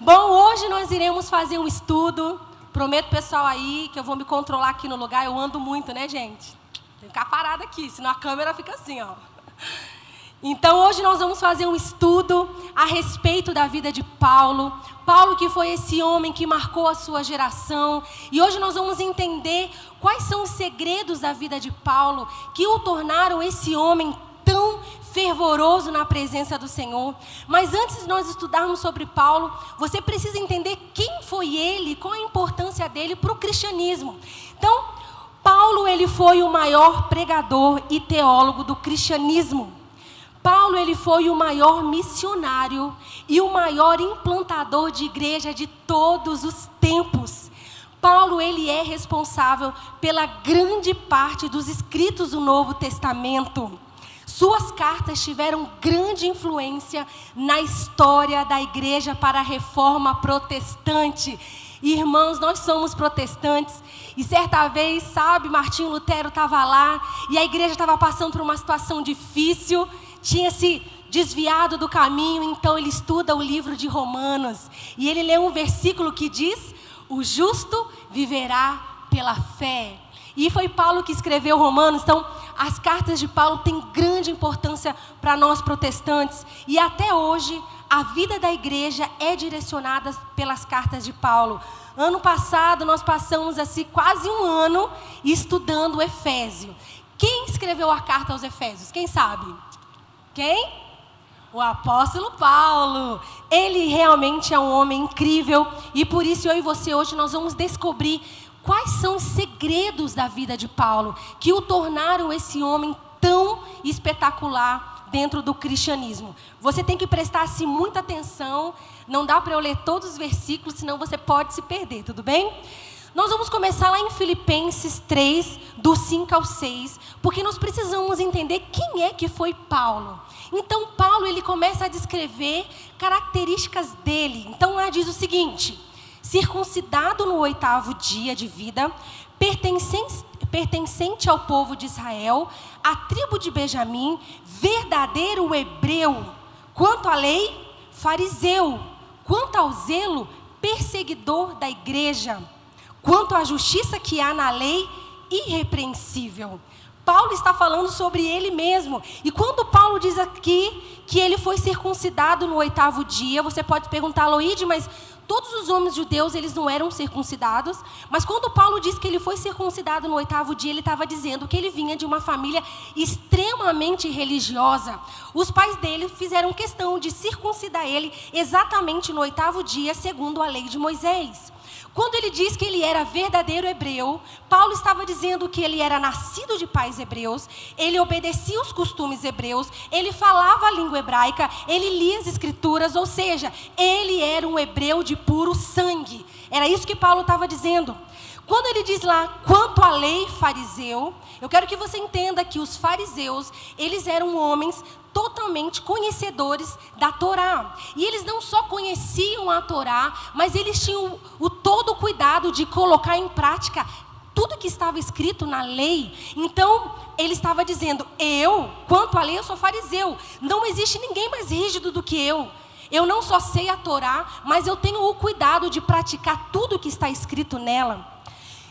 Bom, hoje nós iremos fazer um estudo. Prometo, pessoal, aí que eu vou me controlar aqui no lugar. Eu ando muito, né, gente? Tem que ficar parada aqui, senão a câmera fica assim, ó. Então, hoje nós vamos fazer um estudo a respeito da vida de Paulo. Paulo, que foi esse homem que marcou a sua geração. E hoje nós vamos entender quais são os segredos da vida de Paulo que o tornaram esse homem tão fervoroso na presença do Senhor. Mas antes de nós estudarmos sobre Paulo, você precisa entender quem foi ele, qual a importância dele para o cristianismo. Então, Paulo ele foi o maior pregador e teólogo do cristianismo. Paulo ele foi o maior missionário e o maior implantador de igreja de todos os tempos. Paulo ele é responsável pela grande parte dos escritos do Novo Testamento. Suas cartas tiveram grande influência na história da igreja para a reforma protestante. Irmãos, nós somos protestantes. E certa vez, sabe, Martinho Lutero estava lá e a igreja estava passando por uma situação difícil, tinha se desviado do caminho, então ele estuda o livro de Romanos e ele lê um versículo que diz: O justo viverá pela fé. E foi Paulo que escreveu Romanos, então as cartas de Paulo têm grande importância para nós protestantes. E até hoje, a vida da igreja é direcionada pelas cartas de Paulo. Ano passado, nós passamos assim quase um ano estudando Efésio. Quem escreveu a carta aos Efésios? Quem sabe? Quem? O apóstolo Paulo. Ele realmente é um homem incrível e por isso eu e você hoje nós vamos descobrir quais são os segredos da vida de Paulo que o tornaram esse homem tão espetacular dentro do cristianismo. Você tem que prestar-se muita atenção, não dá para eu ler todos os versículos, senão você pode se perder, tudo bem? Nós vamos começar lá em Filipenses 3, do 5 ao 6, porque nós precisamos entender quem é que foi Paulo. Então, Paulo ele começa a descrever características dele. Então, lá diz o seguinte: circuncidado no oitavo dia de vida, pertencente, ao povo de Israel, a tribo de Benjamim, verdadeiro hebreu, quanto à lei, fariseu, quanto ao zelo, perseguidor da igreja, quanto à justiça que há na lei, irrepreensível. Paulo está falando sobre ele mesmo. E quando Paulo diz aqui que ele foi circuncidado no oitavo dia, você pode perguntar, Loide, mas todos os homens judeus eles não eram circuncidados, mas quando Paulo diz que ele foi circuncidado no oitavo dia, ele estava dizendo que ele vinha de uma família extremamente religiosa. Os pais dele fizeram questão de circuncidar ele exatamente no oitavo dia, segundo a lei de Moisés. Quando ele diz que ele era verdadeiro hebreu, Paulo estava dizendo que ele era nascido de pais hebreus, ele obedecia os costumes hebreus, ele falava a língua hebraica, ele lia as escrituras, ou seja, ele era um hebreu de puro sangue. Era isso que Paulo estava dizendo. Quando ele diz lá, quanto à lei fariseu, eu quero que você entenda que os fariseus, eles eram homens totalmente conhecedores da Torá. E eles não só conheciam a Torá, mas eles tinham o, todo o cuidado de colocar em prática tudo que estava escrito na lei. Então, ele estava dizendo: Eu, quanto à lei, eu sou fariseu. Não existe ninguém mais rígido do que eu. Eu não só sei a Torá, mas eu tenho o cuidado de praticar tudo que está escrito nela.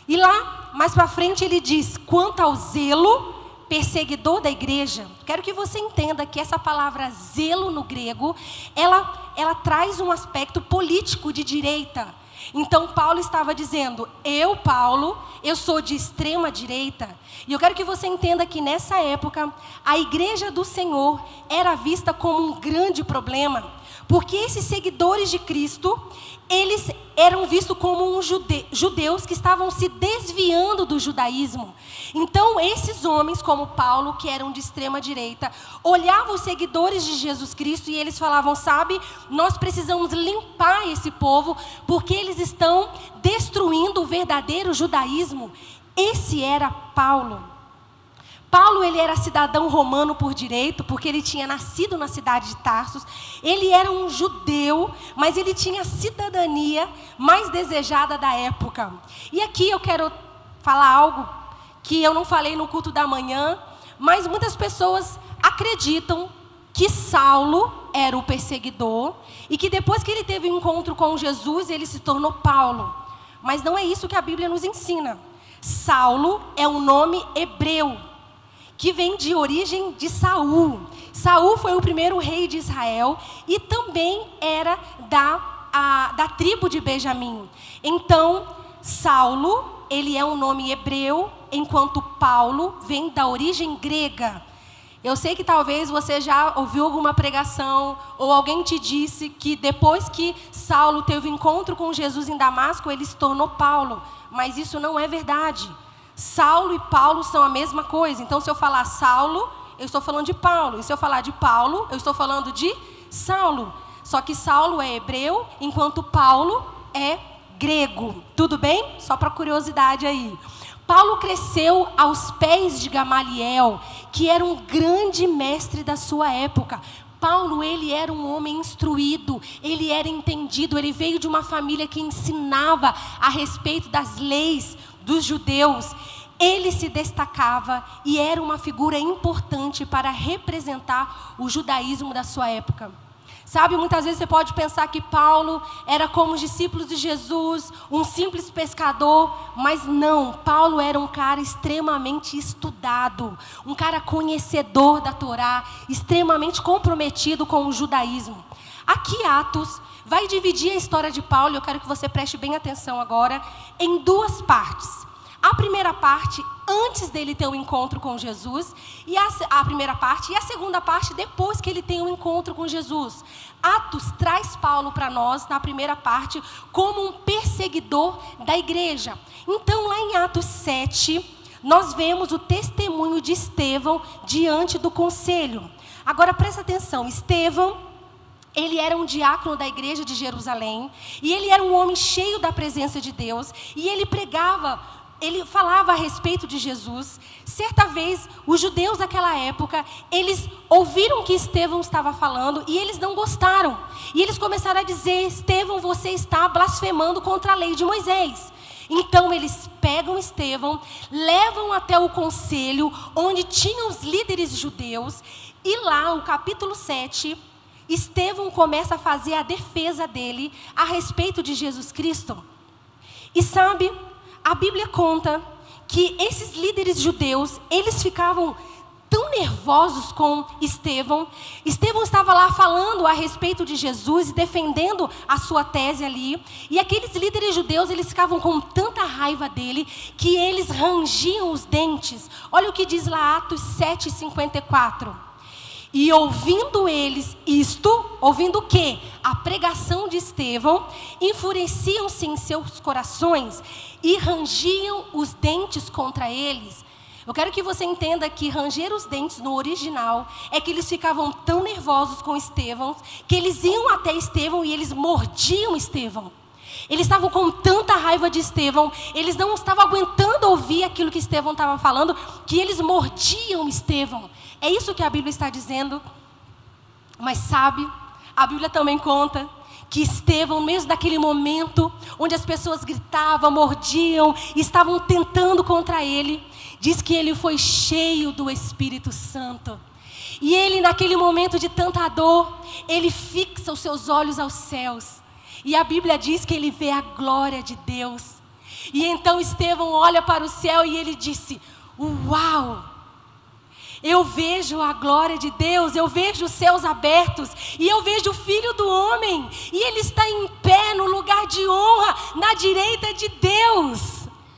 E lá, mais para frente, ele diz: quanto ao zelo, perseguidor da igreja, quero que você entenda que essa palavra zelo no grego, ela, ela traz um aspecto político de direita. Então Paulo estava dizendo: "Eu, Paulo, eu sou de extrema direita". E eu quero que você entenda que nessa época a igreja do Senhor era vista como um grande problema, porque esses seguidores de Cristo, eles eram vistos como um jude, judeus que estavam se desviando do judaísmo. Então, esses homens, como Paulo, que eram de extrema direita, olhavam os seguidores de Jesus Cristo e eles falavam: Sabe, nós precisamos limpar esse povo, porque eles estão destruindo o verdadeiro judaísmo. Esse era Paulo. Paulo ele era cidadão romano por direito, porque ele tinha nascido na cidade de Tarsus. Ele era um judeu, mas ele tinha a cidadania mais desejada da época. E aqui eu quero falar algo que eu não falei no culto da manhã, mas muitas pessoas acreditam que Saulo era o perseguidor e que depois que ele teve um encontro com Jesus, ele se tornou Paulo. Mas não é isso que a Bíblia nos ensina. Saulo é um nome hebreu que vem de origem de Saul. Saul foi o primeiro rei de Israel e também era da, a, da tribo de Benjamim. Então, Saulo, ele é um nome hebreu, enquanto Paulo vem da origem grega. Eu sei que talvez você já ouviu alguma pregação ou alguém te disse que depois que Saulo teve encontro com Jesus em Damasco, ele se tornou Paulo, mas isso não é verdade. Saulo e Paulo são a mesma coisa. Então, se eu falar Saulo, eu estou falando de Paulo. E se eu falar de Paulo, eu estou falando de Saulo. Só que Saulo é hebreu, enquanto Paulo é grego. Tudo bem? Só para curiosidade aí. Paulo cresceu aos pés de Gamaliel, que era um grande mestre da sua época. Paulo, ele era um homem instruído, ele era entendido, ele veio de uma família que ensinava a respeito das leis dos judeus. Ele se destacava e era uma figura importante para representar o judaísmo da sua época. Sabe, muitas vezes você pode pensar que Paulo era como os discípulos de Jesus, um simples pescador, mas não, Paulo era um cara extremamente estudado, um cara conhecedor da Torá, extremamente comprometido com o judaísmo. Aqui Atos vai dividir a história de Paulo, eu quero que você preste bem atenção agora, em duas partes. A primeira parte, antes dele ter um encontro com Jesus, e a, a, primeira parte, e a segunda parte, depois que ele tem um encontro com Jesus. Atos traz Paulo para nós, na primeira parte, como um perseguidor da igreja. Então, lá em Atos 7, nós vemos o testemunho de Estevão diante do conselho. Agora, presta atenção: Estevão ele era um diácono da igreja de Jerusalém, e ele era um homem cheio da presença de Deus, e ele pregava ele falava a respeito de Jesus. Certa vez, os judeus daquela época, eles ouviram que Estevão estava falando e eles não gostaram. E eles começaram a dizer: Estevão, você está blasfemando contra a lei de Moisés. Então eles pegam Estevão, levam até o conselho onde tinham os líderes judeus, e lá, o capítulo 7, Estevão começa a fazer a defesa dele a respeito de Jesus Cristo. E sabe, a Bíblia conta que esses líderes judeus, eles ficavam tão nervosos com Estevão. Estevão estava lá falando a respeito de Jesus e defendendo a sua tese ali. E aqueles líderes judeus, eles ficavam com tanta raiva dele que eles rangiam os dentes. Olha o que diz lá Atos 7:54. E ouvindo eles isto, ouvindo o quê? A pregação de Estevão, enfureciam-se em seus corações e rangiam os dentes contra eles. Eu quero que você entenda que ranger os dentes no original é que eles ficavam tão nervosos com Estevão que eles iam até Estevão e eles mordiam Estevão. Eles estavam com tanta de Estevão, eles não estavam aguentando ouvir aquilo que Estevão estava falando, que eles mordiam Estevão. É isso que a Bíblia está dizendo. Mas sabe, a Bíblia também conta que Estevão, mesmo naquele momento onde as pessoas gritavam, mordiam, estavam tentando contra ele, diz que ele foi cheio do Espírito Santo. E ele, naquele momento de tanta dor, ele fixa os seus olhos aos céus. E a Bíblia diz que ele vê a glória de Deus. E então Estevão olha para o céu e ele disse: Uau! Eu vejo a glória de Deus, eu vejo os céus abertos, e eu vejo o Filho do Homem, e ele está em pé no lugar de honra, na direita de Deus.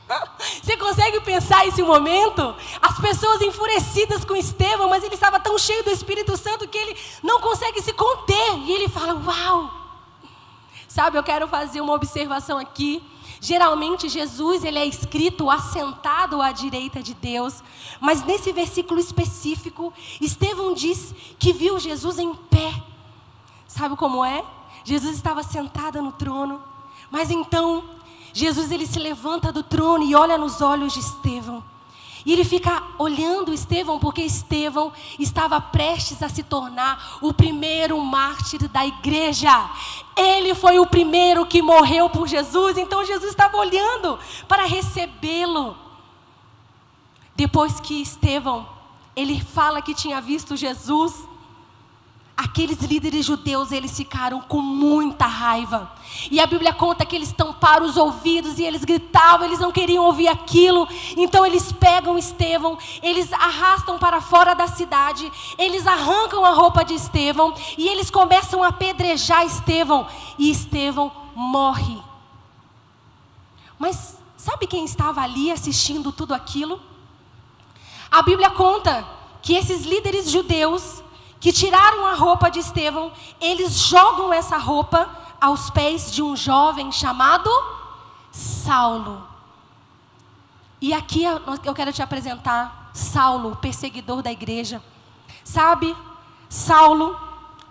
Você consegue pensar esse momento? As pessoas enfurecidas com Estevão, mas ele estava tão cheio do Espírito Santo que ele não consegue se conter, e ele fala: Uau! Sabe, eu quero fazer uma observação aqui. Geralmente Jesus ele é escrito assentado à direita de Deus, mas nesse versículo específico, Estevão diz que viu Jesus em pé. Sabe como é? Jesus estava sentado no trono, mas então Jesus ele se levanta do trono e olha nos olhos de Estevão. E ele fica olhando Estevão, porque Estevão estava prestes a se tornar o primeiro mártir da igreja. Ele foi o primeiro que morreu por Jesus, então Jesus estava olhando para recebê-lo. Depois que Estevão, ele fala que tinha visto Jesus, aqueles líderes judeus, eles ficaram com muita raiva. E a Bíblia conta que eles tamparam os ouvidos e eles gritavam, eles não queriam ouvir aquilo. Então eles pegam Estevão, eles arrastam para fora da cidade, eles arrancam a roupa de Estevão e eles começam a apedrejar Estevão. E Estevão morre. Mas sabe quem estava ali assistindo tudo aquilo? A Bíblia conta que esses líderes judeus que tiraram a roupa de Estevão, eles jogam essa roupa aos pés de um jovem chamado Saulo. E aqui eu quero te apresentar Saulo, perseguidor da igreja. Sabe, Saulo,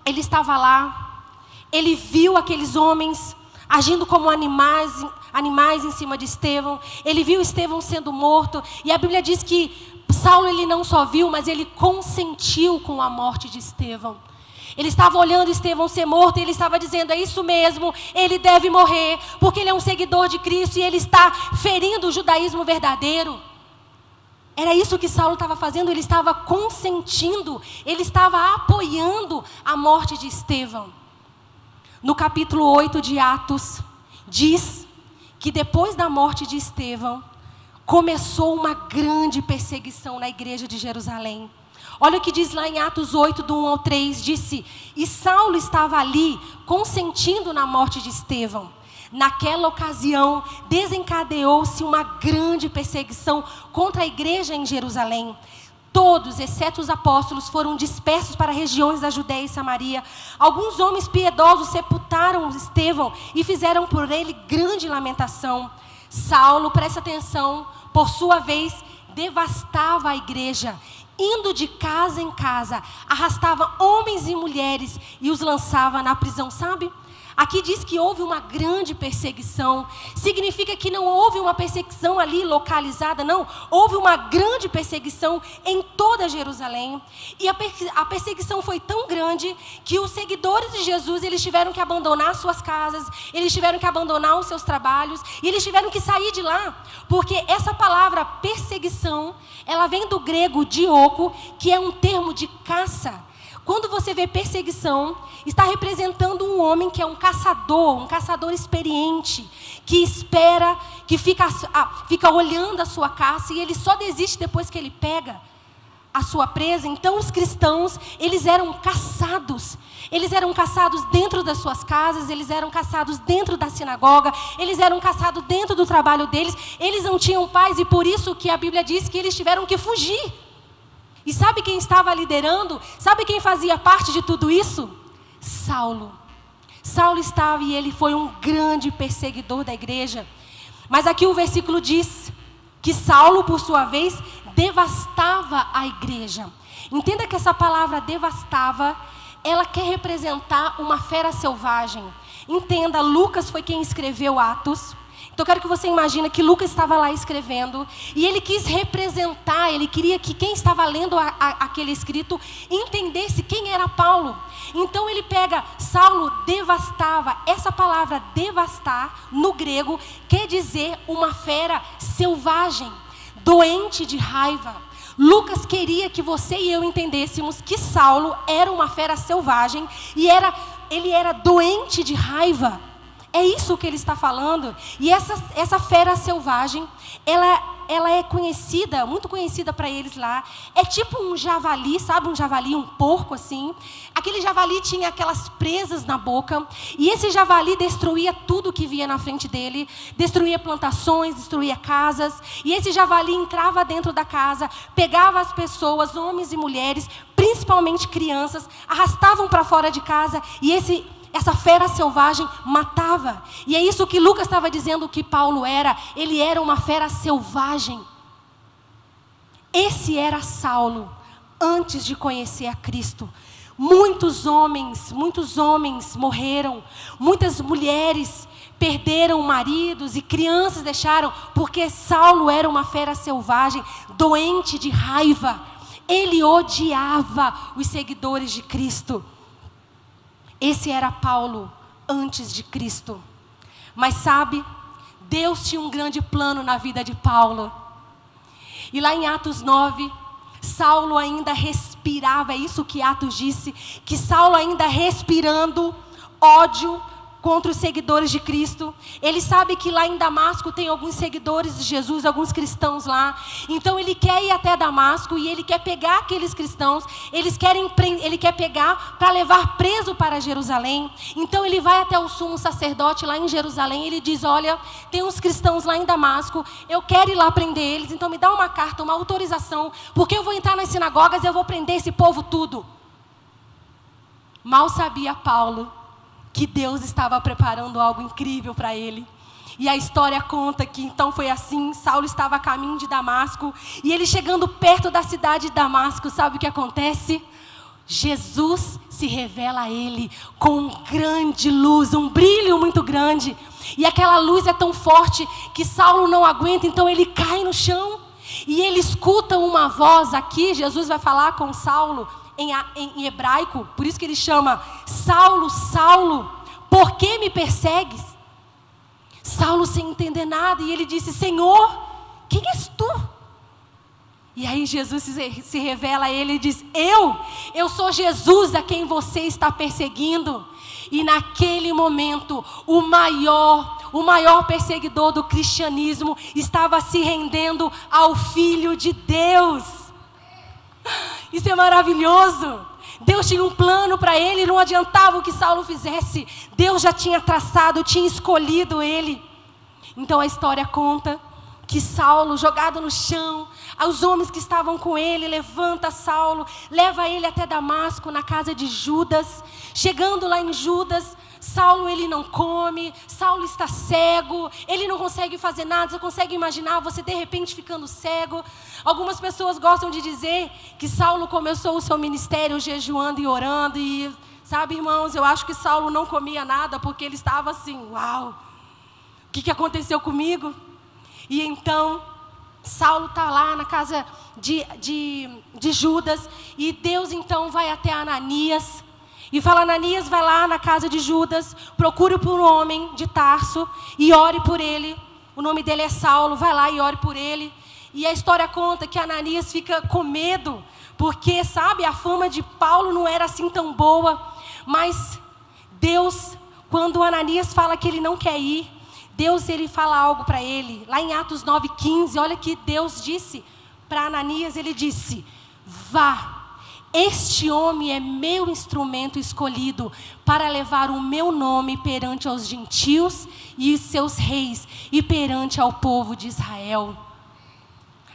ele estava lá, ele viu aqueles homens agindo como animais, animais em cima de Estevão. Ele viu Estevão sendo morto, e a Bíblia diz que Saulo ele não só viu, mas ele consentiu com a morte de Estevão. Ele estava olhando Estevão ser morto e ele estava dizendo: é isso mesmo, ele deve morrer, porque ele é um seguidor de Cristo e ele está ferindo o judaísmo verdadeiro. Era isso que Saulo estava fazendo, ele estava consentindo, ele estava apoiando a morte de Estevão. No capítulo 8 de Atos, diz que depois da morte de Estevão, começou uma grande perseguição na igreja de Jerusalém. Olha o que diz lá em Atos 8, do 1 ao 3: disse: E Saulo estava ali, consentindo na morte de Estevão. Naquela ocasião, desencadeou-se uma grande perseguição contra a igreja em Jerusalém. Todos, exceto os apóstolos, foram dispersos para regiões da Judéia e Samaria. Alguns homens piedosos sepultaram Estevão e fizeram por ele grande lamentação. Saulo, presta atenção, por sua vez, devastava a igreja, indo de casa em casa, arrastava homens e mulheres e os lançava na prisão, sabe? Aqui diz que houve uma grande perseguição. Significa que não houve uma perseguição ali localizada, não. Houve uma grande perseguição em toda Jerusalém. E a, perseguição foi tão grande que os seguidores de Jesus, eles tiveram que abandonar suas casas, eles tiveram que abandonar os seus trabalhos, e eles tiveram que sair de lá. Porque essa palavra perseguição, ela vem do grego dioco, que é um termo de caça. Quando você vê perseguição, está representando um homem que é um caçador, um caçador experiente, que espera, que fica, ah, fica olhando a sua caça e ele só desiste depois que ele pega a sua presa. Então, os cristãos, eles eram caçados. Eles eram caçados dentro das suas casas, eles eram caçados dentro da sinagoga, eles eram caçados dentro do trabalho deles. Eles não tinham paz e por isso que a Bíblia diz que eles tiveram que fugir. E sabe quem estava liderando? Sabe quem fazia parte de tudo isso? Saulo. Saulo estava e ele foi um grande perseguidor da igreja. Mas aqui o versículo diz que Saulo, por sua vez, devastava a igreja. Entenda que essa palavra devastava, ela quer representar uma fera selvagem. Entenda, Lucas foi quem escreveu Atos. Então eu quero que você imagine que Lucas estava lá escrevendo e ele quis representar, ele queria que quem estava lendo a, a, aquele escrito entendesse quem era Paulo. Então ele pega Saulo devastava. Essa palavra devastar no grego quer dizer uma fera selvagem, doente de raiva. Lucas queria que você e eu entendêssemos que Saulo era uma fera selvagem e era ele era doente de raiva. É isso que ele está falando. E essa, essa fera selvagem, ela, ela é conhecida, muito conhecida para eles lá. É tipo um javali, sabe? Um javali, um porco assim. Aquele javali tinha aquelas presas na boca. E esse javali destruía tudo que via na frente dele. Destruía plantações, destruía casas. E esse javali entrava dentro da casa, pegava as pessoas, homens e mulheres, principalmente crianças, arrastavam para fora de casa. E esse essa fera selvagem matava. E é isso que Lucas estava dizendo que Paulo era. Ele era uma fera selvagem. Esse era Saulo antes de conhecer a Cristo. Muitos homens, muitos homens morreram, muitas mulheres perderam maridos e crianças deixaram, porque Saulo era uma fera selvagem, doente de raiva. Ele odiava os seguidores de Cristo. Esse era Paulo antes de Cristo. Mas sabe, Deus tinha um grande plano na vida de Paulo. E lá em Atos 9, Saulo ainda respira respirava, é isso que Atos disse, que Saulo ainda respirando ódio, contra os seguidores de Cristo. Ele sabe que lá em Damasco tem alguns seguidores de Jesus, alguns cristãos lá. Então ele quer ir até Damasco e ele quer pegar aqueles cristãos. Eles querem, ele quer pegar para levar preso para Jerusalém. Então ele vai até o sumo sacerdote lá em Jerusalém. Ele diz: Olha, tem uns cristãos lá em Damasco. Eu quero ir lá prender eles. Então me dá uma carta, uma autorização, porque eu vou entrar nas sinagogas e eu vou prender esse povo tudo. Mal sabia Paulo que Deus estava preparando algo incrível para ele. E a história conta que então foi assim: Saulo estava a caminho de Damasco, e ele chegando perto da cidade de Damasco, sabe o que acontece? Jesus se revela a ele com grande luz, um brilho muito grande. E aquela luz é tão forte que Saulo não aguenta, então ele cai no chão. E ele escuta uma voz aqui, Jesus vai falar com Saulo, em, em, hebraico, por isso que ele chama Saulo, Saulo, por que me persegues? Saulo sem entender nada, e ele disse: Senhor, quem és tu? E aí Jesus se, se revela a ele e diz: Eu, eu sou Jesus a quem você está perseguindo. E naquele momento, o maior, o maior perseguidor do cristianismo estava se rendendo ao Filho de Deus. Isso é maravilhoso. Deus tinha um plano para ele, não adiantava o que Saulo fizesse. Deus já tinha traçado, tinha escolhido ele. Então a história conta que Saulo, jogado no chão, os homens que estavam com ele, levanta Saulo, leva ele até Damasco, na casa de Judas. Chegando lá em Judas, Saulo ele não come, Saulo está cego, ele não consegue fazer nada. Você consegue imaginar você de repente ficando cego? Algumas pessoas gostam de dizer que Saulo começou o seu ministério jejuando e orando e sabe, irmãos, eu acho que Saulo não comia nada porque ele estava assim, uau. O que, que aconteceu comigo? E então Saulo está lá na casa de, de, de Judas e Deus então vai até Ananias e fala: Ananias, vai lá na casa de Judas, procure por um homem de Tarso e ore por ele. O nome dele é Saulo, vai lá e ore por ele. E a história conta que Ananias fica com medo, porque, sabe, a fama de Paulo não era assim tão boa. Mas Deus, quando Ananias fala que ele não quer ir, Deus ele fala algo para ele. Lá em Atos 9,15, olha que Deus disse para Ananias: ele disse, vá este homem é meu instrumento escolhido para levar o meu nome perante aos gentios e seus reis e perante ao povo de Israel.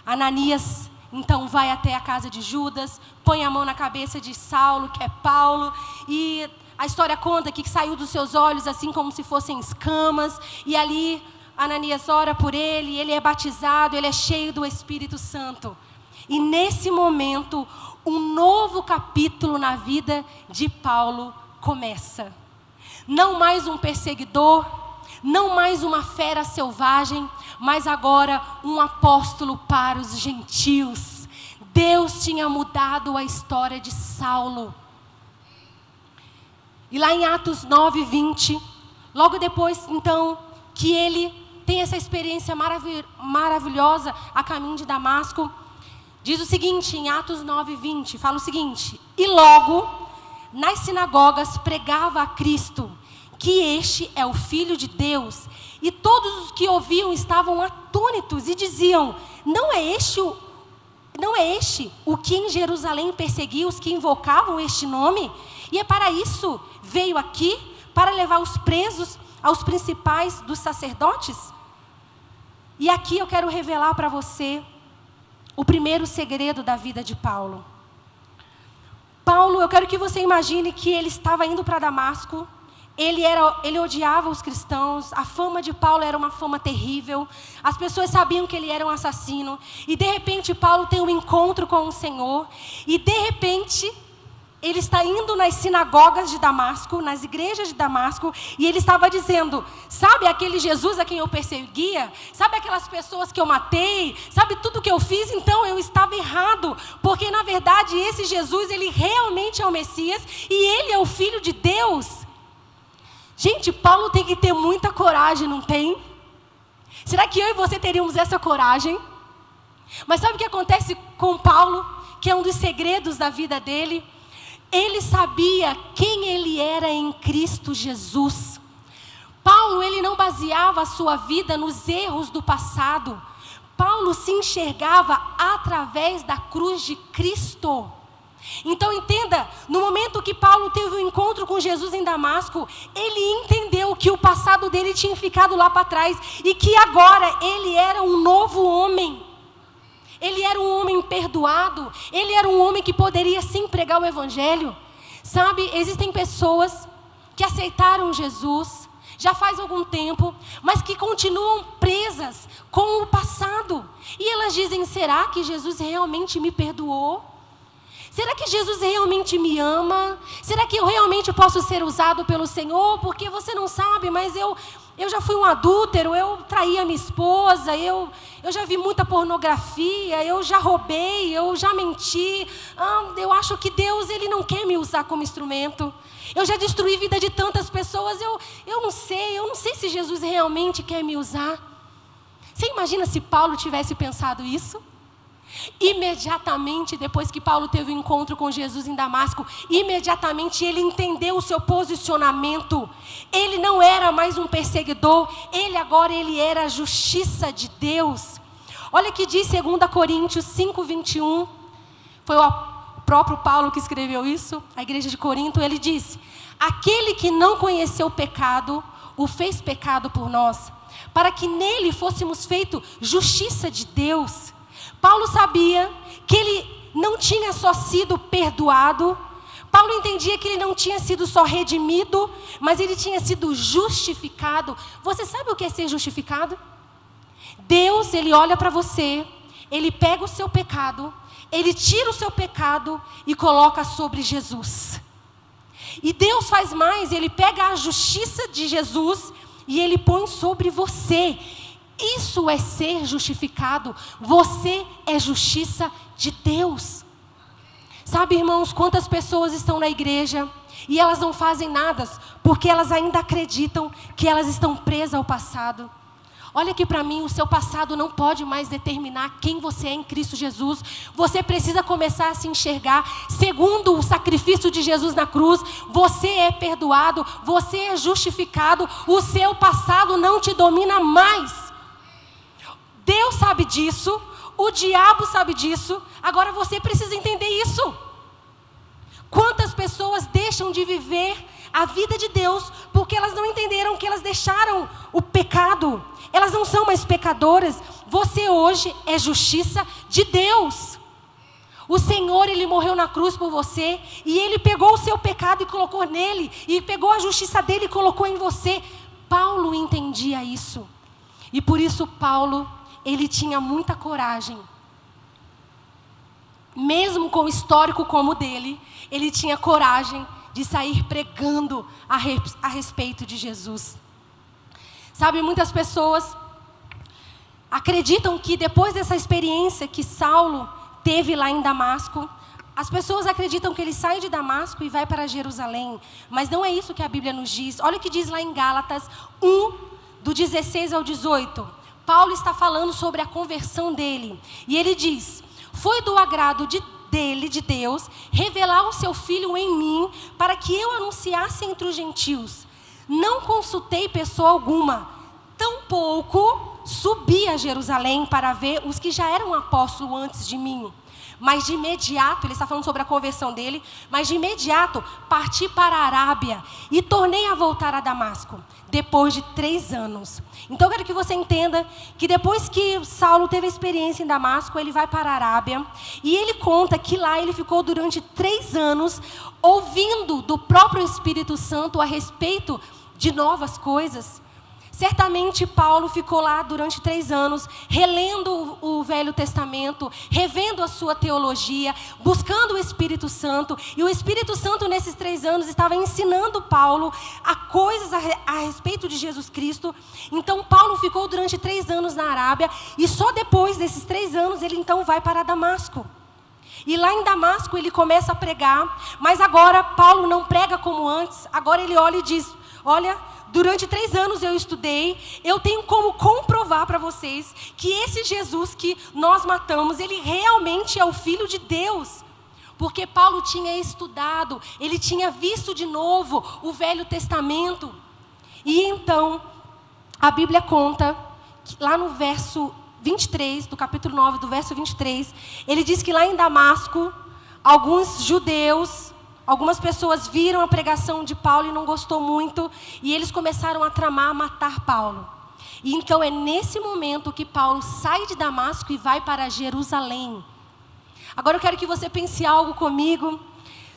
Ananias então vai até a casa de Judas, põe a mão na cabeça de Saulo, que é Paulo, e a história conta que saiu dos seus olhos assim como se fossem escamas, e ali Ananias ora por ele, ele é batizado, ele é cheio do Espírito Santo. E nesse momento, um novo capítulo na vida de Paulo começa. Não mais um perseguidor, não mais uma fera selvagem, mas agora um apóstolo para os gentios. Deus tinha mudado a história de Saulo. E lá em Atos 9, 20, logo depois, então, que ele tem essa experiência maravilhosa a caminho de Damasco, Diz o seguinte em Atos 9, 20: fala o seguinte: E logo nas sinagogas pregava a Cristo, que este é o Filho de Deus. E todos os que ouviam estavam atônitos e diziam: Não é este o, não é este o que em Jerusalém perseguia os que invocavam este nome? E é para isso veio aqui para levar os presos aos principais dos sacerdotes? E aqui eu quero revelar para você o primeiro segredo da vida de Paulo. Paulo, eu quero que você imagine que ele estava indo para Damasco, ele, era, ele odiava os cristãos, a fama de Paulo era uma fama terrível, as pessoas sabiam que ele era um assassino, e de repente Paulo tem um encontro com o Senhor, e de repente ele está indo nas sinagogas de Damasco, nas igrejas de Damasco, e ele estava dizendo: Sabe aquele Jesus a quem eu perseguia? Sabe aquelas pessoas que eu matei? Sabe tudo que eu fiz? Então eu estava errado, porque na verdade esse Jesus, ele realmente é o Messias e ele é o Filho de Deus. Gente, Paulo tem que ter muita coragem, não tem? Será que eu e você teríamos essa coragem? Mas sabe o que acontece com Paulo? que é um dos segredos da vida dele. Ele sabia quem ele era em Cristo Jesus. Paulo, ele não baseava a sua vida nos erros do passado. Paulo se enxergava através da cruz de Cristo. Então entenda, no momento que Paulo teve o um encontro com Jesus em Damasco, ele entendeu que o passado dele tinha ficado lá para trás e que agora ele era um novo homem. Ele era um homem perdoado, ele era um homem que poderia sim pregar o evangelho. Sabe, existem pessoas que aceitaram Jesus já faz algum tempo, mas que continuam presas com o passado. E elas dizem: será que Jesus realmente me perdoou? Será que Jesus realmente me ama? Será que eu realmente posso ser usado pelo Senhor? Porque você não sabe, mas eu, eu já fui um adúltero, eu traí a minha esposa, eu, eu já vi muita pornografia, eu já roubei, eu já menti. Ah, eu acho que Deus ele não quer me usar como instrumento. Eu já destruí a vida de tantas pessoas, eu, eu não sei, eu não sei se Jesus realmente quer me usar. Você imagina se Paulo tivesse pensado isso? Imediatamente depois que Paulo teve o um encontro com Jesus em Damasco, imediatamente ele entendeu o seu posicionamento. Ele não era mais um perseguidor, ele agora ele era a justiça de Deus. Olha que diz 2 Coríntios 5:21. Foi o próprio Paulo que escreveu isso, a igreja de Corinto, ele disse: "Aquele que não conheceu o pecado, o fez pecado por nós, para que nele fôssemos feito justiça de Deus." Paulo sabia que ele não tinha só sido perdoado, Paulo entendia que ele não tinha sido só redimido, mas ele tinha sido justificado. Você sabe o que é ser justificado? Deus, ele olha para você, ele pega o seu pecado, ele tira o seu pecado e coloca sobre Jesus. E Deus faz mais, ele pega a justiça de Jesus e ele põe sobre você. Isso é ser justificado. Você é justiça de Deus. Sabe, irmãos, quantas pessoas estão na igreja e elas não fazem nada porque elas ainda acreditam que elas estão presas ao passado. Olha aqui para mim, o seu passado não pode mais determinar quem você é em Cristo Jesus. Você precisa começar a se enxergar segundo o sacrifício de Jesus na cruz. Você é perdoado, você é justificado. O seu passado não te domina mais. Deus sabe disso, o diabo sabe disso, agora você precisa entender isso. Quantas pessoas deixam de viver a vida de Deus porque elas não entenderam que elas deixaram o pecado, elas não são mais pecadoras. Você hoje é justiça de Deus. O Senhor, Ele morreu na cruz por você, e Ele pegou o seu pecado e colocou nele, e pegou a justiça dele e colocou em você. Paulo entendia isso. E por isso, Paulo ele tinha muita coragem. Mesmo com o histórico como o dele, ele tinha coragem de sair pregando a, re, a respeito de Jesus. Sabe, muitas pessoas acreditam que depois dessa experiência que Saulo teve lá em Damasco, as pessoas acreditam que ele sai de Damasco e vai para Jerusalém, mas não é isso que a Bíblia nos diz. Olha o que diz lá em Gálatas 1, do 16 ao 18. Paulo está falando sobre a conversão dele. E ele diz: Foi do agrado de, dele, de Deus, revelar o seu filho em mim, para que eu anunciasse entre os gentios. Não consultei pessoa alguma, tampouco subi a Jerusalém para ver os que já eram apóstolos antes de mim. Mas de imediato, ele está falando sobre a conversão dele, mas de imediato parti para a Arábia e tornei a voltar a Damasco, depois de três anos. Então eu quero que você entenda que depois que Saulo teve a experiência em Damasco, ele vai para a Arábia e ele conta que lá ele ficou durante três anos ouvindo do próprio Espírito Santo a respeito de novas coisas. Certamente Paulo ficou lá durante três anos, relendo o Velho Testamento, revendo a sua teologia, buscando o Espírito Santo. E o Espírito Santo, nesses três anos, estava ensinando Paulo a coisas a, a respeito de Jesus Cristo. Então, Paulo ficou durante três anos na Arábia, e só depois desses três anos ele então vai para Damasco. E lá em Damasco ele começa a pregar, mas agora Paulo não prega como antes, agora ele olha e diz: Olha, durante três anos eu estudei, eu tenho como comprovar para vocês que esse Jesus que nós matamos, ele realmente é o Filho de Deus. Porque Paulo tinha estudado, ele tinha visto de novo o Velho Testamento. E então, a Bíblia conta, lá no verso 23, do capítulo 9, do verso 23, ele diz que lá em Damasco, alguns judeus, algumas pessoas viram a pregação de Paulo e não gostou muito, e eles começaram a tramar matar Paulo. E então é nesse momento que Paulo sai de Damasco e vai para Jerusalém. Agora eu quero que você pense algo comigo.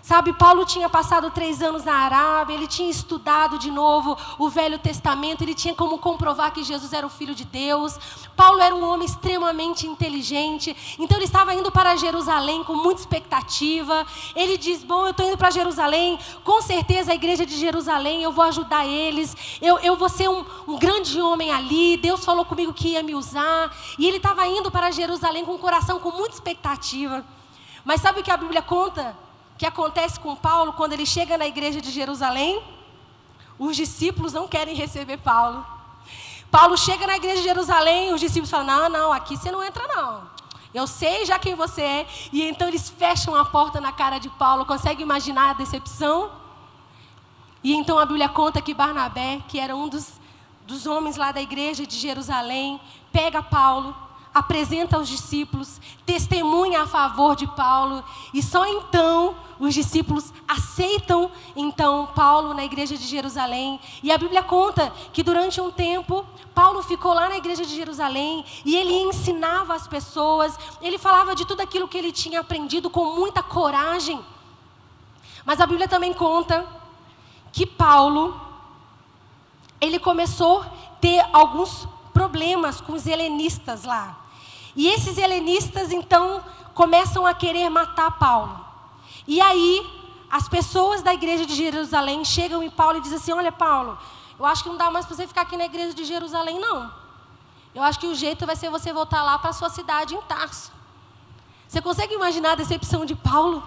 Sabe, Paulo tinha passado três anos na Arábia, ele tinha estudado de novo o Velho Testamento, ele tinha como comprovar que Jesus era o Filho de Deus. Paulo era um homem extremamente inteligente, então ele estava indo para Jerusalém com muita expectativa. Ele diz: Bom, eu estou indo para Jerusalém, com certeza a igreja de Jerusalém, eu vou ajudar eles, eu, eu vou ser um, um grande homem ali. Deus falou comigo que ia me usar, e ele estava indo para Jerusalém com o coração com muita expectativa. Mas sabe o que a Bíblia conta? Que acontece com Paulo quando ele chega na igreja de Jerusalém? Os discípulos não querem receber Paulo. Paulo chega na igreja de Jerusalém, os discípulos falam: Não, não, aqui você não entra, não. Eu sei já quem você é. E então eles fecham a porta na cara de Paulo. Consegue imaginar a decepção? E então a Bíblia conta que Barnabé, que era um dos, dos homens lá da igreja de Jerusalém, pega Paulo apresenta aos discípulos, testemunha a favor de Paulo, e só então os discípulos aceitam então Paulo na igreja de Jerusalém. E a Bíblia conta que durante um tempo Paulo ficou lá na igreja de Jerusalém e ele ensinava as pessoas, ele falava de tudo aquilo que ele tinha aprendido com muita coragem. Mas a Bíblia também conta que Paulo ele começou a ter alguns problemas com os helenistas lá. E esses helenistas, então, começam a querer matar Paulo. E aí, as pessoas da igreja de Jerusalém chegam em Paulo e dizem assim: Olha, Paulo, eu acho que não dá mais para você ficar aqui na igreja de Jerusalém, não. Eu acho que o jeito vai ser você voltar lá para a sua cidade em Tarso. Você consegue imaginar a decepção de Paulo?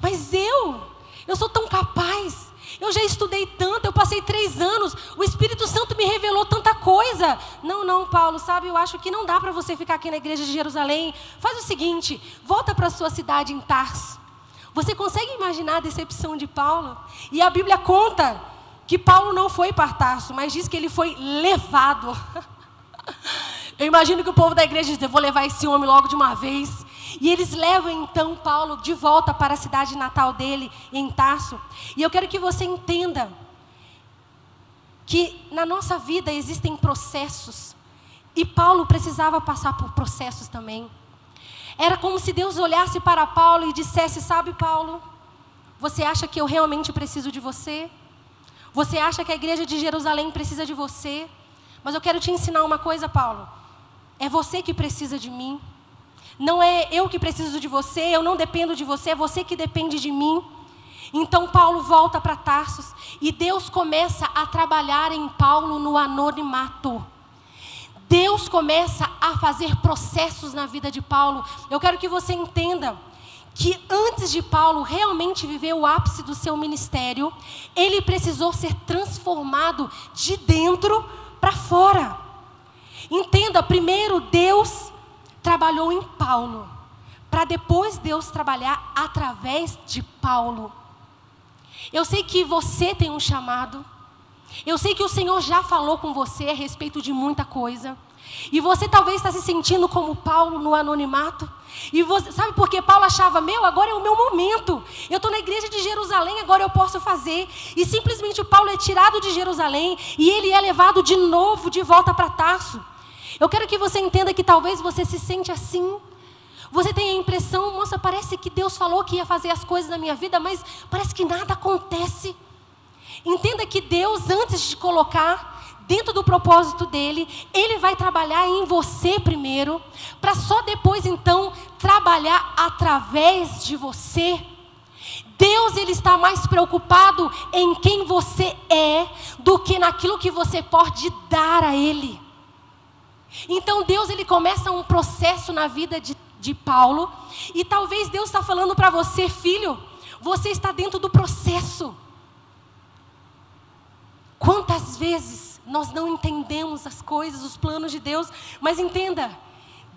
Mas eu, eu sou tão capaz. Eu já estudei tanto, eu passei três anos, o Espírito Santo me revelou tanta coisa. Não, não, Paulo, sabe, eu acho que não dá para você ficar aqui na igreja de Jerusalém. Faz o seguinte, volta para a sua cidade em Tarso. Você consegue imaginar a decepção de Paulo? E a Bíblia conta que Paulo não foi para Tarso, mas diz que ele foi levado. Eu imagino que o povo da igreja diz: Eu vou levar esse homem logo de uma vez. E eles levam então Paulo de volta para a cidade natal dele, em Tarso. E eu quero que você entenda que na nossa vida existem processos. E Paulo precisava passar por processos também. Era como se Deus olhasse para Paulo e dissesse: Sabe, Paulo, você acha que eu realmente preciso de você? Você acha que a igreja de Jerusalém precisa de você? Mas eu quero te ensinar uma coisa, Paulo. É você que precisa de mim. Não é eu que preciso de você, eu não dependo de você, é você que depende de mim. Então Paulo volta para Tarsos e Deus começa a trabalhar em Paulo no anonimato. Deus começa a fazer processos na vida de Paulo. Eu quero que você entenda que antes de Paulo realmente viver o ápice do seu ministério, ele precisou ser transformado de dentro para fora. Entenda, primeiro Deus trabalhou em Paulo, para depois Deus trabalhar através de Paulo. Eu sei que você tem um chamado, eu sei que o Senhor já falou com você a respeito de muita coisa. E você talvez está se sentindo como Paulo no anonimato. E você, sabe por que Paulo achava, meu, agora é o meu momento. Eu estou na igreja de Jerusalém, agora eu posso fazer. E simplesmente o Paulo é tirado de Jerusalém e ele é levado de novo de volta para Tarso. Eu quero que você entenda que talvez você se sente assim. Você tem a impressão, moça, parece que Deus falou que ia fazer as coisas na minha vida, mas parece que nada acontece. Entenda que Deus, antes de colocar dentro do propósito dele, ele vai trabalhar em você primeiro, para só depois então trabalhar através de você. Deus ele está mais preocupado em quem você é do que naquilo que você pode dar a ele. Então Deus ele começa um processo na vida de, de Paulo e talvez Deus está falando para você, filho, você está dentro do processo. Quantas vezes nós não entendemos as coisas, os planos de Deus, mas entenda,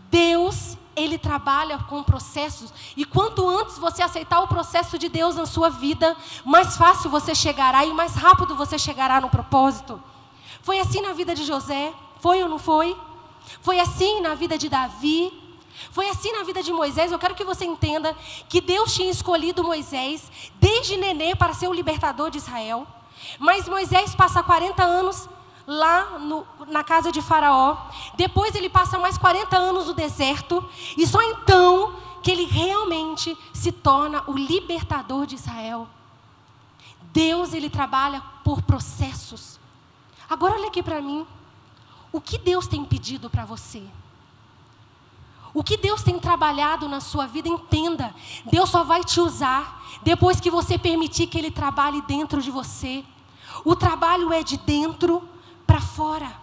Deus, Ele trabalha com processos, e quanto antes você aceitar o processo de Deus na sua vida, mais fácil você chegará e mais rápido você chegará no propósito. Foi assim na vida de José? Foi ou não foi? Foi assim na vida de Davi? Foi assim na vida de Moisés. Eu quero que você entenda que Deus tinha escolhido Moisés desde nenê para ser o libertador de Israel. Mas Moisés passa 40 anos lá no, na casa de Faraó. Depois ele passa mais 40 anos no deserto. E só então que ele realmente se torna o libertador de Israel. Deus, ele trabalha por processos. Agora olha aqui para mim. O que Deus tem pedido para você? O que Deus tem trabalhado na sua vida, entenda. Deus só vai te usar depois que você permitir que Ele trabalhe dentro de você. O trabalho é de dentro para fora.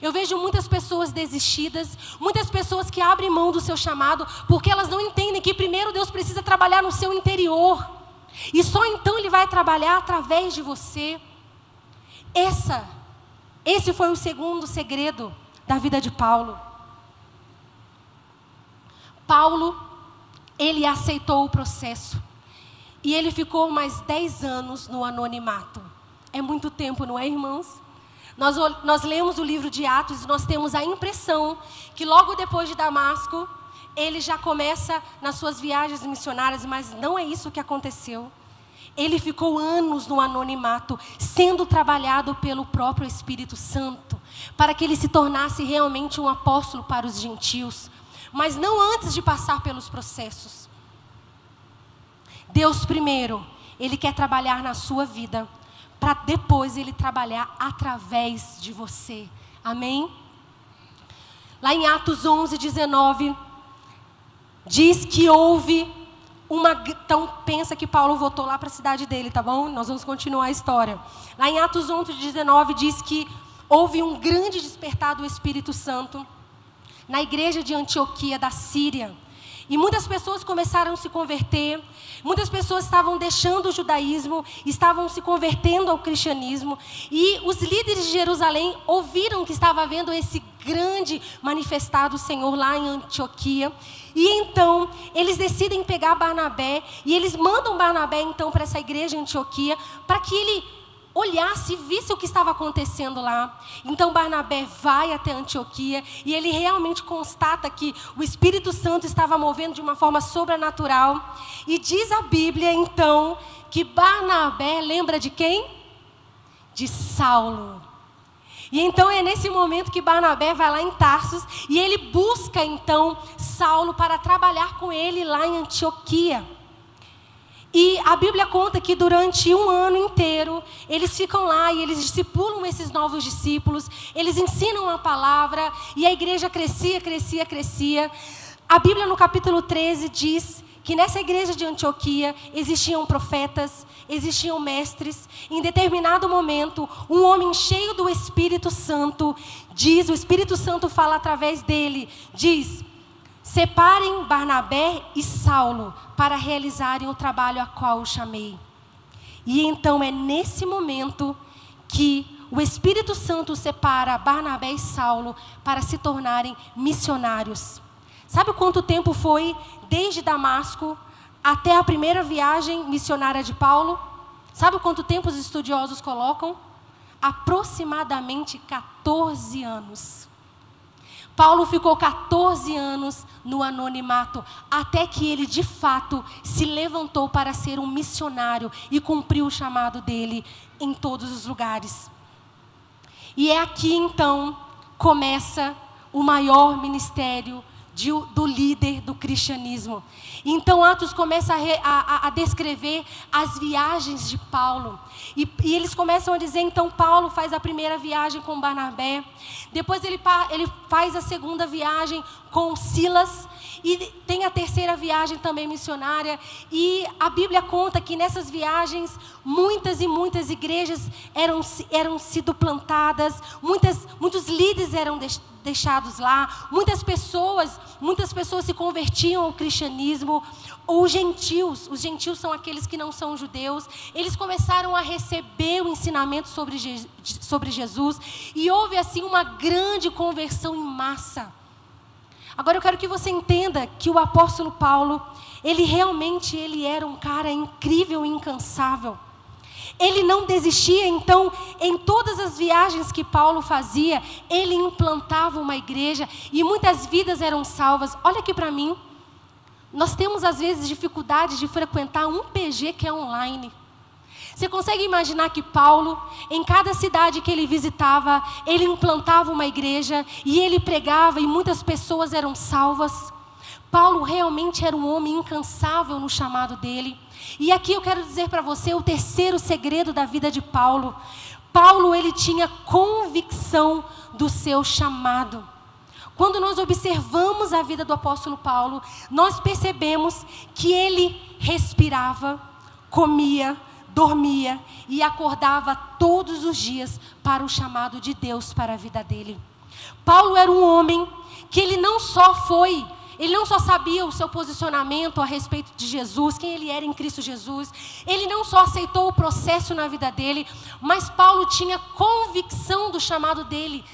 Eu vejo muitas pessoas desistidas, muitas pessoas que abrem mão do seu chamado, porque elas não entendem que primeiro Deus precisa trabalhar no seu interior. E só então Ele vai trabalhar através de você. Essa, esse foi o segundo segredo da vida de Paulo. Paulo, ele aceitou o processo. E ele ficou mais dez anos no anonimato. É muito tempo, não é, irmãos? Nós, nós lemos o livro de Atos e nós temos a impressão que logo depois de Damasco, ele já começa nas suas viagens missionárias, mas não é isso que aconteceu. Ele ficou anos no anonimato, sendo trabalhado pelo próprio Espírito Santo, para que ele se tornasse realmente um apóstolo para os gentios mas não antes de passar pelos processos. Deus primeiro, ele quer trabalhar na sua vida, para depois ele trabalhar através de você. Amém? Lá em Atos 11, 19, diz que houve uma. Então, pensa que Paulo voltou lá para a cidade dele, tá bom? Nós vamos continuar a história. Lá em Atos 11, 19, diz que houve um grande despertar do Espírito Santo na igreja de Antioquia da Síria. E muitas pessoas começaram a se converter, muitas pessoas estavam deixando o judaísmo, estavam se convertendo ao cristianismo, e os líderes de Jerusalém ouviram que estava havendo esse grande manifestado Senhor lá em Antioquia, e então eles decidem pegar Barnabé, e eles mandam Barnabé então para essa igreja em Antioquia, para que ele olhasse e visse o que estava acontecendo lá. Então Barnabé vai até Antioquia e ele realmente constata que o Espírito Santo estava movendo de uma forma sobrenatural. E diz a Bíblia então que Barnabé lembra de quem? De Saulo. E então é nesse momento que Barnabé vai lá em Tarsus e ele busca então Saulo para trabalhar com ele lá em Antioquia. E a Bíblia conta que durante um ano inteiro eles ficam lá e eles discipulam esses novos discípulos, eles ensinam a palavra e a igreja crescia, crescia, crescia. A Bíblia no capítulo 13 diz que nessa igreja de Antioquia existiam profetas, existiam mestres. Em determinado momento, um homem cheio do Espírito Santo diz, o Espírito Santo fala através dele, diz: Separem Barnabé e Saulo para realizarem o trabalho a qual o chamei. E então é nesse momento que o Espírito Santo separa Barnabé e Saulo para se tornarem missionários. Sabe quanto tempo foi desde Damasco até a primeira viagem missionária de Paulo? Sabe quanto tempo os estudiosos colocam? Aproximadamente 14 anos. Paulo ficou 14 anos no anonimato, até que ele de fato se levantou para ser um missionário e cumpriu o chamado dele em todos os lugares. E é aqui então começa o maior ministério de, do líder do cristianismo. Então Atos começa a, a, a descrever as viagens de Paulo. E, e, eles começam a dizer, então Paulo faz a primeira viagem com Barnabé, depois ele, ele faz a segunda viagem com Silas, e tem a terceira viagem também missionária. E a Bíblia conta que nessas viagens muitas e muitas igrejas eram, eram sido plantadas, muitas, muitos líderes eram deixados lá. Muitas pessoas, muitas pessoas se convertiam ao cristianismo. Ou gentios, os gentios são aqueles que não são judeus. Eles começaram a receber o ensinamento sobre, sobre Jesus e houve assim uma grande conversão em massa. Agora eu quero que você entenda que o apóstolo Paulo, ele realmente ele era um cara incrível e incansável. Ele não desistia, então, em todas as viagens que Paulo fazia, ele implantava uma igreja e muitas vidas eram salvas. Olha aqui para mim. Nós temos, às vezes, dificuldade de frequentar um PG que é online. Você consegue imaginar que Paulo, em cada cidade que ele visitava, ele implantava uma igreja e ele pregava e muitas pessoas eram salvas? Paulo realmente era um homem incansável no chamado dele. E aqui eu quero dizer para você o terceiro segredo da vida de Paulo. Paulo ele tinha convicção do seu chamado. Quando nós observamos a vida do apóstolo Paulo, nós percebemos que ele respirava, comia, dormia e acordava todos os dias para o chamado de Deus para a vida dele. Paulo era um homem que ele não só foi ele não só sabia o seu posicionamento a respeito de Jesus, quem ele era em Cristo Jesus. Ele não só aceitou o processo na vida dele, mas Paulo tinha convicção do chamado dele,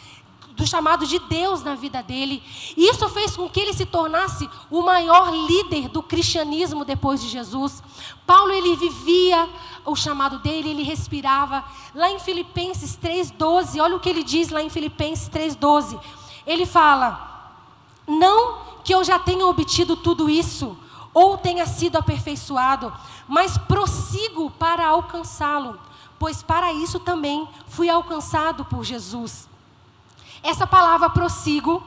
do chamado de Deus na vida dele. E isso fez com que ele se tornasse o maior líder do cristianismo depois de Jesus. Paulo ele vivia o chamado dele, ele respirava. Lá em Filipenses 3:12, olha o que ele diz lá em Filipenses 3:12. Ele fala: "Não que eu já tenha obtido tudo isso, ou tenha sido aperfeiçoado, mas prossigo para alcançá-lo, pois para isso também fui alcançado por Jesus. Essa palavra prossigo,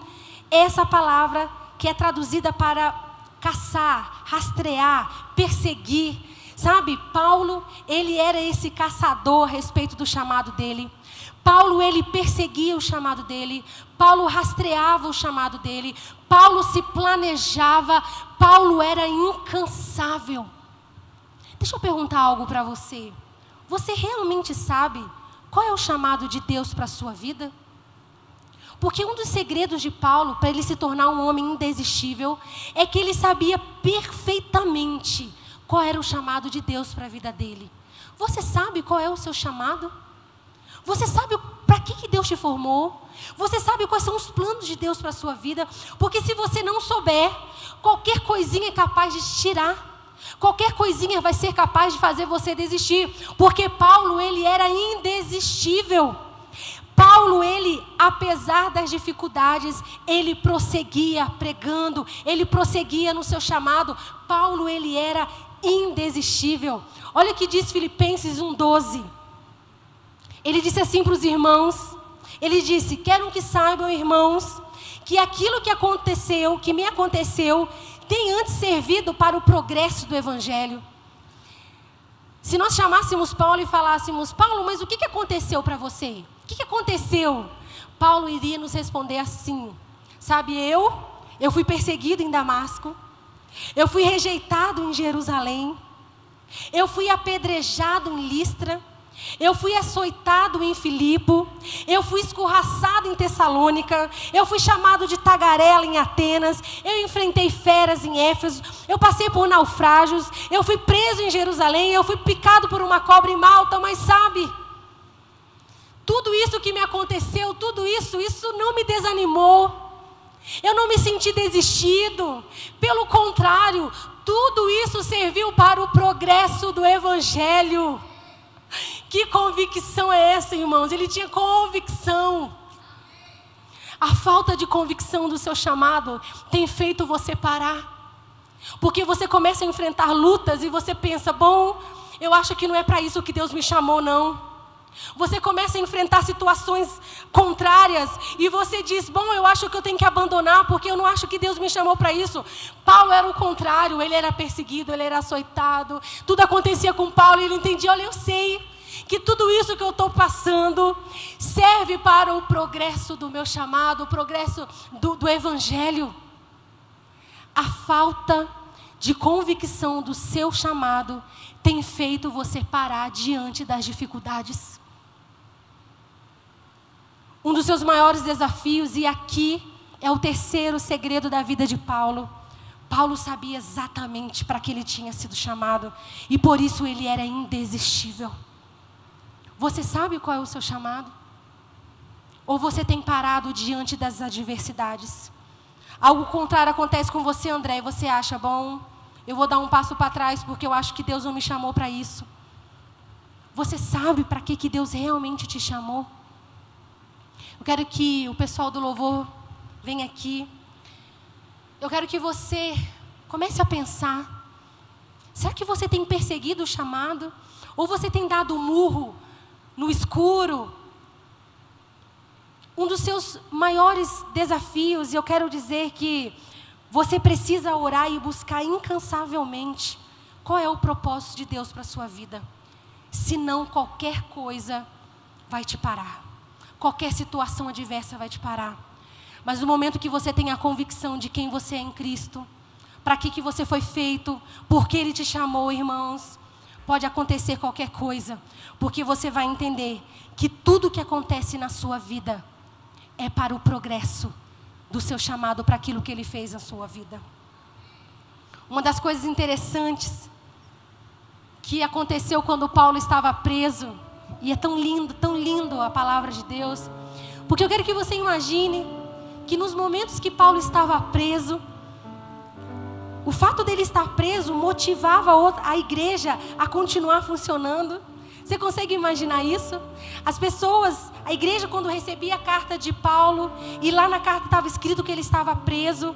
essa palavra que é traduzida para caçar, rastrear, perseguir. Sabe, Paulo, ele era esse caçador a respeito do chamado dele. Paulo ele perseguia o chamado dele, Paulo rastreava o chamado dele, Paulo se planejava, Paulo era incansável. Deixa eu perguntar algo para você. Você realmente sabe qual é o chamado de Deus para a sua vida? Porque um dos segredos de Paulo para ele se tornar um homem indesistível é que ele sabia perfeitamente qual era o chamado de Deus para a vida dele. Você sabe qual é o seu chamado? Você sabe para que, que Deus te formou? Você sabe quais são os planos de Deus para a sua vida? Porque se você não souber, qualquer coisinha é capaz de te tirar. Qualquer coisinha vai ser capaz de fazer você desistir. Porque Paulo, ele era indesistível. Paulo, ele, apesar das dificuldades, ele prosseguia pregando, ele prosseguia no seu chamado. Paulo, ele era indesistível. Olha o que diz Filipenses 1,12. Ele disse assim para os irmãos: ele disse: Quero que saibam, irmãos, que aquilo que aconteceu, que me aconteceu, tem antes servido para o progresso do Evangelho. Se nós chamássemos Paulo e falássemos, Paulo, mas o que, aconteceu para você? O que aconteceu? Paulo iria nos responder assim: Sabe, eu, eu fui perseguido em Damasco, eu fui rejeitado em Jerusalém, eu fui apedrejado em Listra, eu fui açoitado em Filipo, eu fui escorraçado em Tessalônica, eu fui chamado de tagarela em Atenas, eu enfrentei feras em Éfeso, eu passei por naufrágios, eu fui preso em Jerusalém, eu fui picado por uma cobra em Malta, mas sabe, tudo isso que me aconteceu, tudo isso, isso não me desanimou. Eu não me senti desistido, pelo contrário, tudo isso serviu para o progresso do Evangelho. Que convicção é essa, irmãos? Ele tinha convicção. A falta de convicção do seu chamado tem feito você parar. Porque você começa a enfrentar lutas e você pensa: bom, eu acho que não é para isso que Deus me chamou, não. Você começa a enfrentar situações contrárias e você diz: Bom, eu acho que eu tenho que abandonar porque eu não acho que Deus me chamou para isso. Paulo era o contrário, ele era perseguido, ele era açoitado. Tudo acontecia com Paulo e ele entendia: Olha, eu sei que tudo isso que eu estou passando serve para o progresso do meu chamado, o progresso do, do Evangelho. A falta de convicção do seu chamado tem feito você parar diante das dificuldades. um dos seus maiores desafios, e aqui é o terceiro segredo da vida de Paulo. Paulo sabia exatamente para que ele tinha sido chamado, e por isso ele era indesistível. Você sabe qual é o seu chamado? Ou você tem parado diante das adversidades? Algo contrário acontece com você, André, e você acha, bom, eu vou dar um passo para trás porque eu acho que Deus não me chamou para isso. Você sabe para que, que Deus realmente te chamou? Eu quero que o pessoal do louvor venha aqui. Eu quero que você comece a pensar: será que você tem perseguido o chamado? Ou você tem dado um murro no escuro? Um dos seus maiores desafios, e eu quero dizer que você precisa orar e buscar incansavelmente qual é o propósito de Deus para a sua vida. Senão qualquer coisa vai te parar. Qualquer situação adversa vai te parar. Mas no momento que você tem a convicção de quem você é em Cristo, para que, que você foi feito, por que Ele te chamou, irmãos, pode acontecer qualquer coisa, porque você vai entender que tudo que acontece na sua vida é para o progresso do seu chamado, para aquilo que Ele fez na sua vida. Uma das coisas interessantes que aconteceu quando Paulo estava preso, e é tão lindo, tão lindo a palavra de Deus. Porque eu quero que você imagine que nos momentos que Paulo estava preso, o fato dele estar preso motivava a igreja a continuar funcionando. Você consegue imaginar isso? As pessoas, a igreja, quando recebia a carta de Paulo, e lá na carta estava escrito que ele estava preso,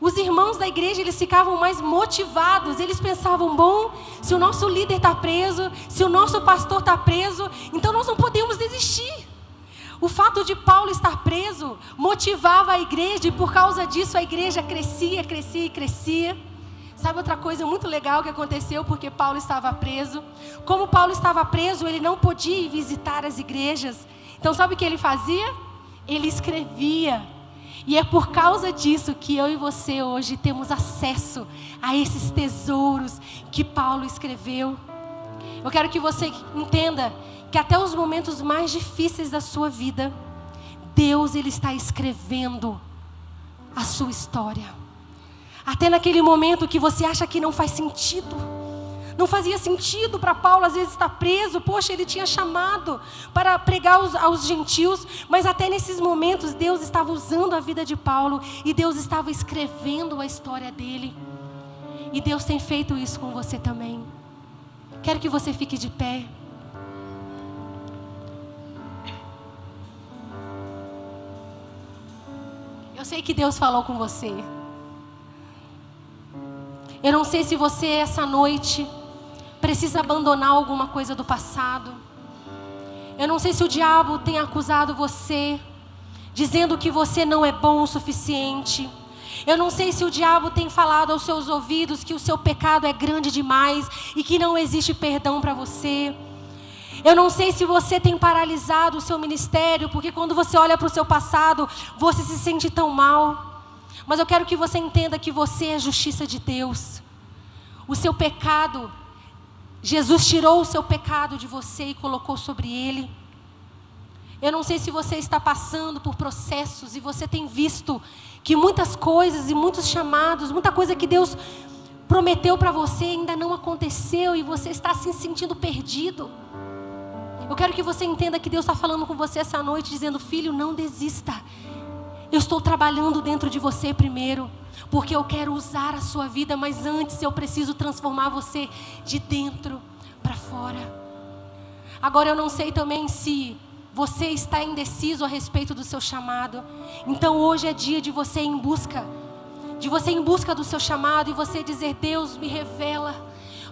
os irmãos da igreja, eles ficavam mais motivados, eles pensavam, bom, se o nosso líder está preso, se o nosso pastor está preso, então nós não podemos desistir. O fato de Paulo estar preso motivava a igreja e por causa disso a igreja crescia, crescia e crescia. Sabe outra coisa muito legal que aconteceu porque Paulo estava preso? Como Paulo estava preso, ele não podia ir visitar as igrejas. Então sabe o que ele fazia? Ele escrevia e é por causa disso que eu e você hoje temos acesso a esses tesouros que Paulo escreveu. Eu quero que você entenda que até os momentos mais difíceis da sua vida, Deus ele está escrevendo a sua história. Até naquele momento que você acha que não faz sentido, não fazia sentido para Paulo, às vezes, estar preso. Poxa, ele tinha chamado para pregar aos, aos gentios, mas até nesses momentos Deus estava usando a vida de Paulo e Deus estava escrevendo a história dele. E Deus tem feito isso com você também. Quero que você fique de pé. Eu sei que Deus falou com você. Eu não sei se você essa noite precisa abandonar alguma coisa do passado. Eu não sei se o diabo tem acusado você, dizendo que você não é bom o suficiente. Eu não sei se o diabo tem falado aos seus ouvidos que o seu pecado é grande demais e que não existe perdão para você. Eu não sei se você tem paralisado o seu ministério, porque quando você olha para o seu passado, você se sente tão mal. Mas eu quero que você entenda que você é justiça de Deus. O seu pecado Jesus tirou o seu pecado de você e colocou sobre ele. Eu não sei se você está passando por processos e você tem visto que muitas coisas e muitos chamados, muita coisa que Deus prometeu para você ainda não aconteceu e você está se sentindo perdido. Eu quero que você entenda que Deus está falando com você essa noite, dizendo: Filho, não desista. Eu estou trabalhando dentro de você primeiro porque eu quero usar a sua vida, mas antes eu preciso transformar você de dentro para fora. Agora eu não sei também se você está indeciso a respeito do seu chamado. Então hoje é dia de você ir em busca, de você ir em busca do seu chamado e você dizer: Deus me revela.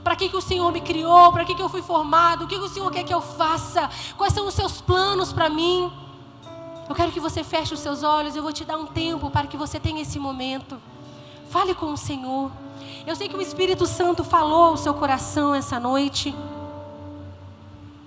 Para que, que o Senhor me criou? Para que, que eu fui formado? O que, que o Senhor quer que eu faça? Quais são os seus planos para mim? Eu quero que você feche os seus olhos. Eu vou te dar um tempo para que você tenha esse momento. Fale com o Senhor. Eu sei que o Espírito Santo falou ao seu coração essa noite.